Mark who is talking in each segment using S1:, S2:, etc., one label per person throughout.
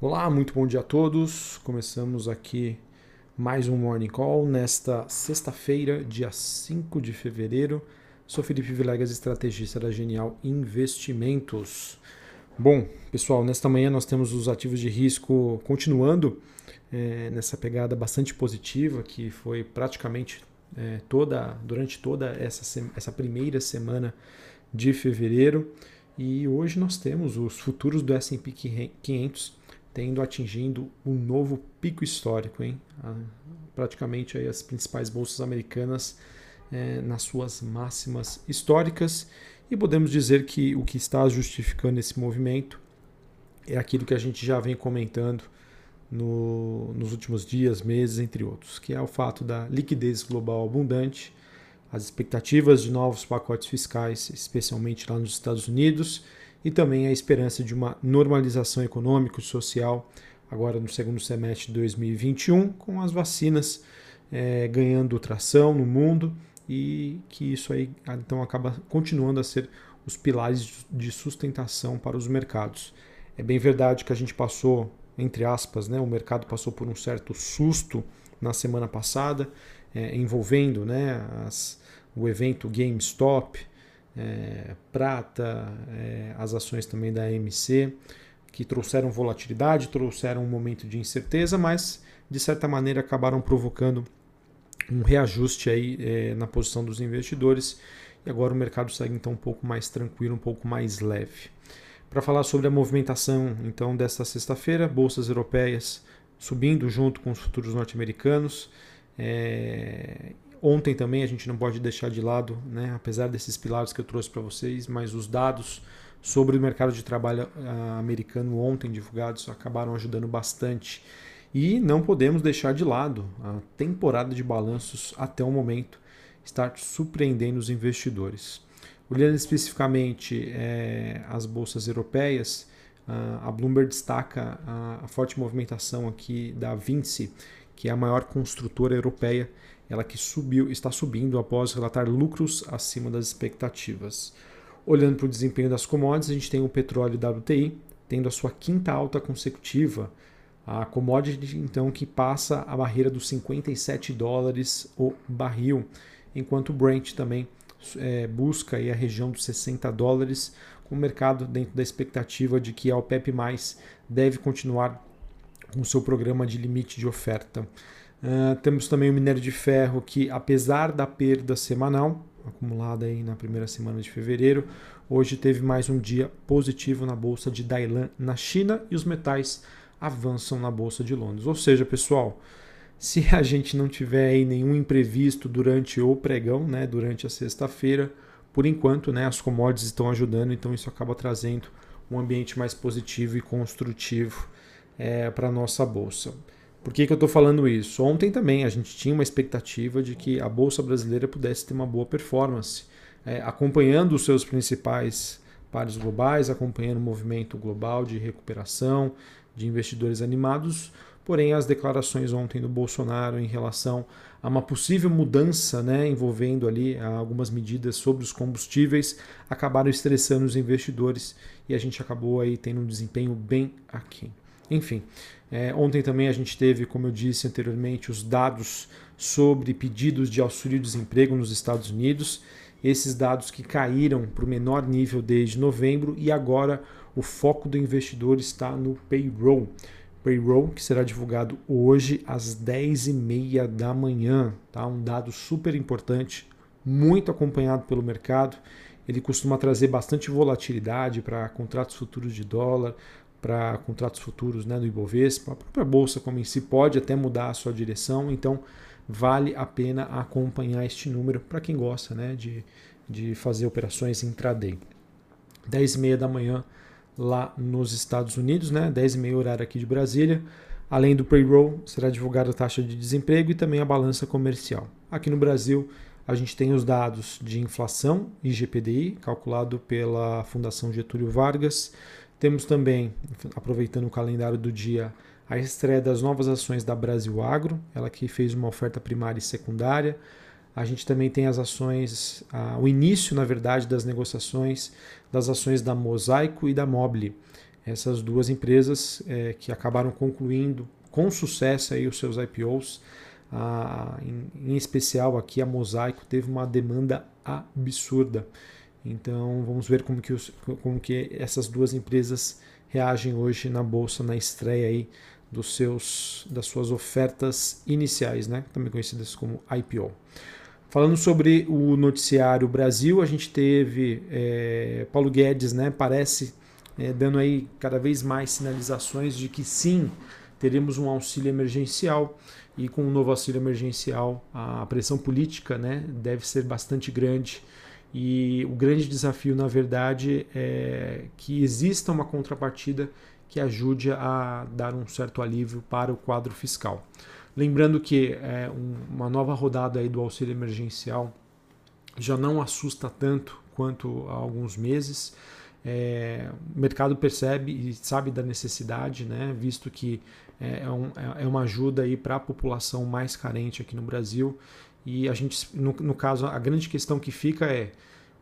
S1: Olá, muito bom dia a todos. Começamos aqui mais um Morning Call nesta sexta-feira, dia 5 de fevereiro. Sou Felipe Vilegas, estrategista da Genial Investimentos. Bom, pessoal, nesta manhã nós temos os ativos de risco continuando é, nessa pegada bastante positiva que foi praticamente é, toda durante toda essa, essa primeira semana de fevereiro. E hoje nós temos os futuros do S&P 500 tendo atingindo um novo pico histórico, hein? praticamente aí as principais bolsas americanas é, nas suas máximas históricas e podemos dizer que o que está justificando esse movimento é aquilo que a gente já vem comentando no, nos últimos dias, meses, entre outros, que é o fato da liquidez global abundante, as expectativas de novos pacotes fiscais, especialmente lá nos Estados Unidos, e também a esperança de uma normalização econômica e social agora no segundo semestre de 2021, com as vacinas é, ganhando tração no mundo e que isso aí então acaba continuando a ser os pilares de sustentação para os mercados. É bem verdade que a gente passou, entre aspas, né, o mercado passou por um certo susto na semana passada, é, envolvendo né, as, o evento GameStop, é, prata, é, as ações também da AMC, que trouxeram volatilidade, trouxeram um momento de incerteza, mas de certa maneira acabaram provocando um reajuste aí é, na posição dos investidores e agora o mercado segue então um pouco mais tranquilo, um pouco mais leve. Para falar sobre a movimentação então desta sexta-feira, bolsas europeias subindo junto com os futuros norte-americanos. É, Ontem também a gente não pode deixar de lado, né, apesar desses pilares que eu trouxe para vocês, mas os dados sobre o mercado de trabalho uh, americano ontem divulgados acabaram ajudando bastante. E não podemos deixar de lado a temporada de balanços até o momento estar surpreendendo os investidores. Olhando especificamente é, as bolsas europeias, uh, a Bloomberg destaca a, a forte movimentação aqui da Vinci, que é a maior construtora europeia ela que subiu, está subindo após relatar lucros acima das expectativas. Olhando para o desempenho das commodities, a gente tem o petróleo WTI tendo a sua quinta alta consecutiva. A commodity, então, que passa a barreira dos 57 dólares o barril, enquanto o Brent também é, busca a região dos 60 dólares, com o mercado dentro da expectativa de que a OPEP+, deve continuar com seu programa de limite de oferta. Uh, temos também o minério de ferro que, apesar da perda semanal, acumulada aí na primeira semana de fevereiro, hoje teve mais um dia positivo na bolsa de Dailan na China e os metais avançam na bolsa de Londres. Ou seja, pessoal, se a gente não tiver aí nenhum imprevisto durante o pregão, né, durante a sexta-feira, por enquanto, né, as commodities estão ajudando, então isso acaba trazendo um ambiente mais positivo e construtivo é, para a nossa bolsa. Por que, que eu estou falando isso? Ontem também a gente tinha uma expectativa de que a Bolsa Brasileira pudesse ter uma boa performance, é, acompanhando os seus principais pares globais, acompanhando o movimento global de recuperação, de investidores animados. Porém, as declarações ontem do Bolsonaro em relação a uma possível mudança né, envolvendo ali algumas medidas sobre os combustíveis acabaram estressando os investidores e a gente acabou aí tendo um desempenho bem aquém. Enfim, é, ontem também a gente teve, como eu disse anteriormente, os dados sobre pedidos de auxílio-desemprego nos Estados Unidos. Esses dados que caíram para o menor nível desde novembro e agora o foco do investidor está no payroll. Payroll que será divulgado hoje às 10h30 da manhã. Tá? Um dado super importante, muito acompanhado pelo mercado. Ele costuma trazer bastante volatilidade para contratos futuros de dólar, para contratos futuros né, do Ibovespa. A própria bolsa, como em si, pode até mudar a sua direção, então vale a pena acompanhar este número para quem gosta né, de, de fazer operações intraday. 10 e meia da manhã lá nos Estados Unidos, né, 10 e meia horário aqui de Brasília. Além do payroll, será divulgada a taxa de desemprego e também a balança comercial. Aqui no Brasil, a gente tem os dados de inflação, IGPDI, calculado pela Fundação Getúlio Vargas, temos também, aproveitando o calendário do dia, a estreia das novas ações da Brasil Agro, ela que fez uma oferta primária e secundária. A gente também tem as ações, o início, na verdade, das negociações das ações da Mosaico e da Mobile. essas duas empresas é, que acabaram concluindo com sucesso aí os seus IPOs. Ah, em, em, especial aqui a Mosaico teve uma demanda absurda. Então vamos ver como que, os, como que essas duas empresas reagem hoje na bolsa na estreia aí dos seus das suas ofertas iniciais, né? Também conhecidas como IPO. Falando sobre o noticiário Brasil, a gente teve é, Paulo Guedes, né? Parece é, dando aí cada vez mais sinalizações de que sim, teremos um auxílio emergencial e com o novo auxílio emergencial a pressão política né, deve ser bastante grande e o grande desafio na verdade é que exista uma contrapartida que ajude a dar um certo alívio para o quadro fiscal. Lembrando que é, um, uma nova rodada aí do auxílio emergencial já não assusta tanto quanto há alguns meses. É, o mercado percebe e sabe da necessidade, né, visto que é, é, um, é, é uma ajuda para a população mais carente aqui no Brasil. E a gente, no, no, caso, a grande questão que fica é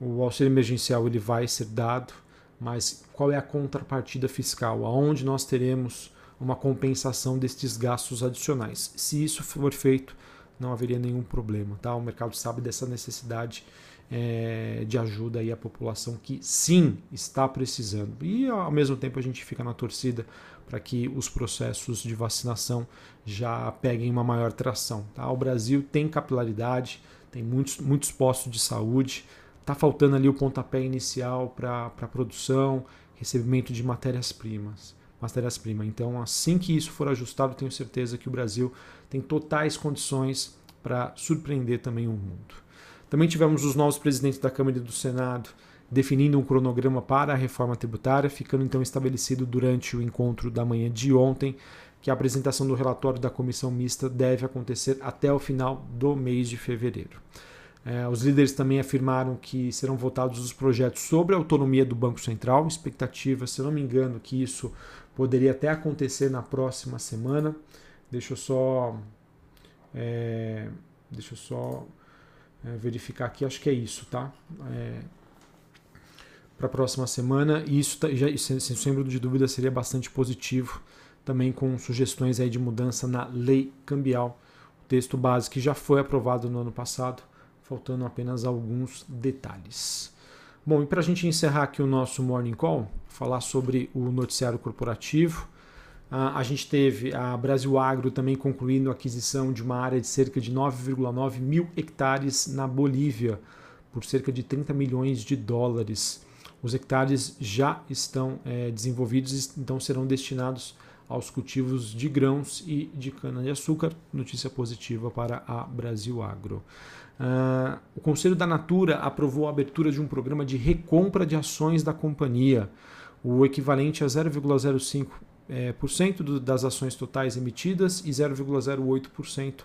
S1: o auxílio emergencial ele vai ser dado, mas qual é a contrapartida fiscal? Aonde nós teremos uma compensação destes gastos adicionais? Se isso for feito, não haveria nenhum problema. Tá? O mercado sabe dessa necessidade é, de ajuda aí à população que sim está precisando. E ao mesmo tempo a gente fica na torcida para que os processos de vacinação já peguem uma maior tração. Tá? O Brasil tem capilaridade, tem muitos, muitos postos de saúde, está faltando ali o pontapé inicial para a produção, recebimento de matérias-primas. Matérias-primas. Então, assim que isso for ajustado, tenho certeza que o Brasil tem totais condições para surpreender também o mundo. Também tivemos os novos presidentes da Câmara e do Senado definindo um cronograma para a reforma tributária, ficando então estabelecido durante o encontro da manhã de ontem que a apresentação do relatório da comissão mista deve acontecer até o final do mês de fevereiro. É, os líderes também afirmaram que serão votados os projetos sobre a autonomia do Banco Central, expectativa, se não me engano, que isso poderia até acontecer na próxima semana. Deixa eu só. É, deixa eu só é, verificar aqui, acho que é isso, tá? É, Para a próxima semana, e isso, tá, já, sem, sombra de dúvida, seria bastante positivo, também com sugestões aí de mudança na lei cambial, o texto base que já foi aprovado no ano passado, faltando apenas alguns detalhes. Bom, e para a gente encerrar aqui o nosso Morning Call, falar sobre o noticiário corporativo, a gente teve a Brasil Agro também concluindo a aquisição de uma área de cerca de 9,9 mil hectares na Bolívia, por cerca de 30 milhões de dólares. Os hectares já estão é, desenvolvidos, então serão destinados aos cultivos de grãos e de cana-de-açúcar. Notícia positiva para a Brasil Agro. Uh, o Conselho da Natura aprovou a abertura de um programa de recompra de ações da companhia, o equivalente a 0,05 é, por cento das ações totais emitidas e 0,08%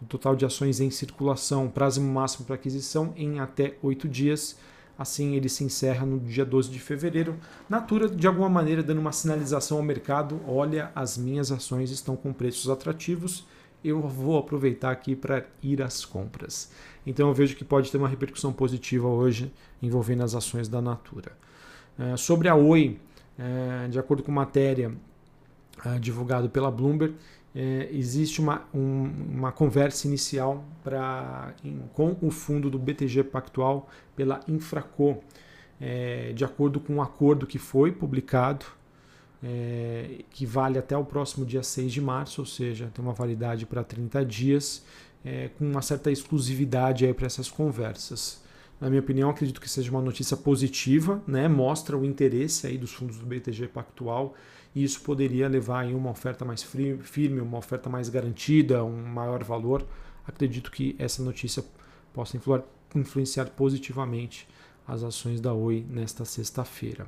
S1: do total de ações em circulação. Prazo máximo para aquisição em até oito dias. Assim, ele se encerra no dia 12 de fevereiro. Natura, de alguma maneira, dando uma sinalização ao mercado: olha, as minhas ações estão com preços atrativos, eu vou aproveitar aqui para ir às compras. Então, eu vejo que pode ter uma repercussão positiva hoje envolvendo as ações da Natura. É, sobre a Oi, é, de acordo com matéria, divulgado pela Bloomberg, é, existe uma, um, uma conversa inicial pra, em, com o fundo do BTG Pactual pela Infraco, é, de acordo com um acordo que foi publicado, é, que vale até o próximo dia 6 de março, ou seja, tem uma validade para 30 dias, é, com uma certa exclusividade para essas conversas. Na minha opinião, acredito que seja uma notícia positiva, né? mostra o interesse aí dos fundos do BTG Pactual e isso poderia levar a uma oferta mais firme, uma oferta mais garantida, um maior valor. Acredito que essa notícia possa influenciar positivamente as ações da Oi nesta sexta-feira.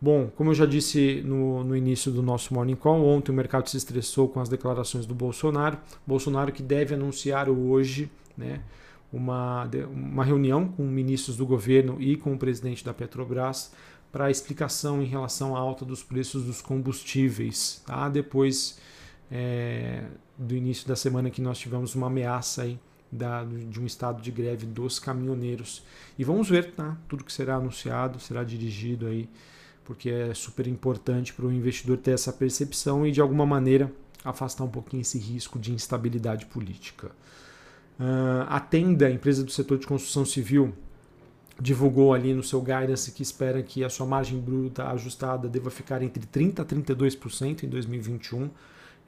S1: Bom, como eu já disse no, no, início do nosso Morning Call, ontem o mercado se estressou com as declarações do Bolsonaro. Bolsonaro que deve anunciar hoje né, uma, uma reunião com ministros do governo e com o presidente da Petrobras para explicação em relação à alta dos preços dos combustíveis, tá? depois é, do início da semana que nós tivemos uma ameaça aí da, de um estado de greve dos caminhoneiros. E vamos ver tá? tudo que será anunciado, será dirigido aí porque é super importante para o investidor ter essa percepção e de alguma maneira afastar um pouquinho esse risco de instabilidade política. Uh, a Tenda, empresa do setor de construção civil, divulgou ali no seu guidance que espera que a sua margem bruta ajustada deva ficar entre 30% a 32% em 2021.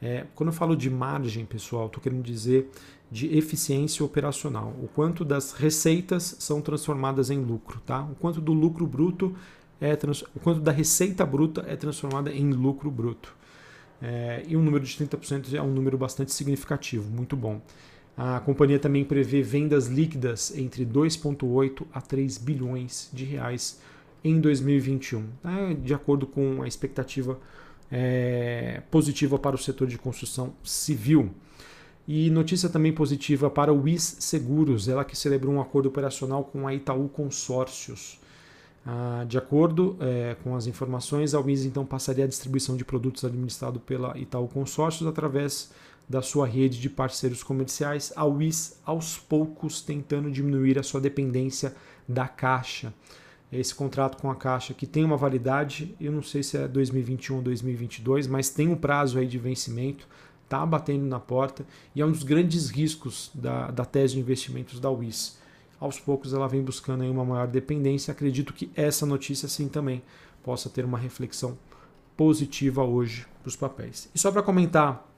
S1: É, quando eu falo de margem, pessoal, estou querendo dizer de eficiência operacional. O quanto das receitas são transformadas em lucro, tá? O quanto do lucro bruto é o quanto da receita bruta é transformada em lucro bruto. É, e um número de 30% é um número bastante significativo, muito bom. A companhia também prevê vendas líquidas entre 2,8 a 3 bilhões de reais em 2021, né, de acordo com a expectativa é, positiva para o setor de construção civil. E notícia também positiva para o WIS Seguros, ela que celebrou um acordo operacional com a Itaú Consórcios. Ah, de acordo é, com as informações, a WIS então passaria a distribuição de produtos administrado pela Itaú Consórcios através da sua rede de parceiros comerciais, a WIS aos poucos tentando diminuir a sua dependência da Caixa. Esse contrato com a Caixa que tem uma validade, eu não sei se é 2021 ou 2022, mas tem um prazo aí de vencimento, está batendo na porta e é um dos grandes riscos da, da tese de investimentos da WIS. Aos poucos ela vem buscando aí uma maior dependência. Acredito que essa notícia sim também possa ter uma reflexão positiva hoje para os papéis. E só para comentar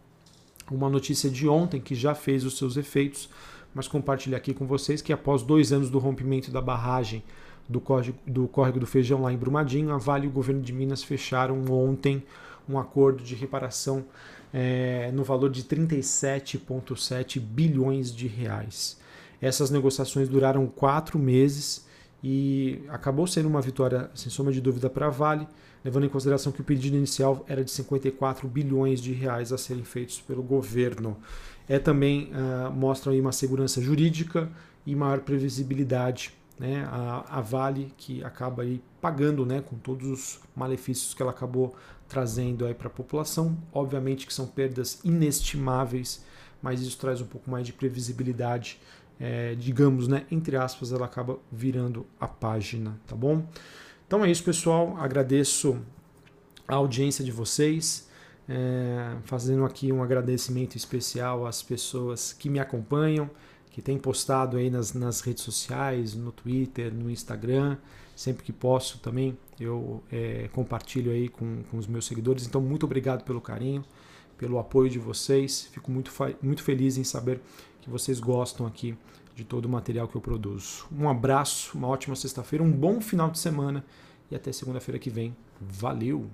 S1: uma notícia de ontem que já fez os seus efeitos, mas compartilhar aqui com vocês que após dois anos do rompimento da barragem do córrego, do córrego do Feijão lá em Brumadinho, a Vale e o governo de Minas fecharam ontem um acordo de reparação é, no valor de 37,7 bilhões de reais. Essas negociações duraram quatro meses e acabou sendo uma vitória, sem sombra de dúvida, para a Vale levando em consideração que o pedido inicial era de 54 bilhões de reais a serem feitos pelo governo. É também uh, mostra aí uma segurança jurídica e maior previsibilidade. Né? A, a, Vale que acaba aí pagando né, com todos os malefícios que ela acabou trazendo aí para a população. Obviamente que são perdas inestimáveis, mas isso traz um pouco mais de previsibilidade. É, digamos, né, entre aspas, ela acaba virando a página, tá bom? Então é isso, pessoal. Agradeço a audiência de vocês. É, fazendo aqui um agradecimento especial às pessoas que me acompanham, que têm postado aí nas, nas redes sociais, no Twitter, no Instagram. Sempre que posso também eu é, compartilho aí com, com os meus seguidores. Então, muito obrigado pelo carinho, pelo apoio de vocês. Fico muito, muito feliz em saber que vocês gostam aqui de todo o material que eu produzo. Um abraço, uma ótima sexta-feira, um bom final de semana e até segunda-feira que vem. Valeu!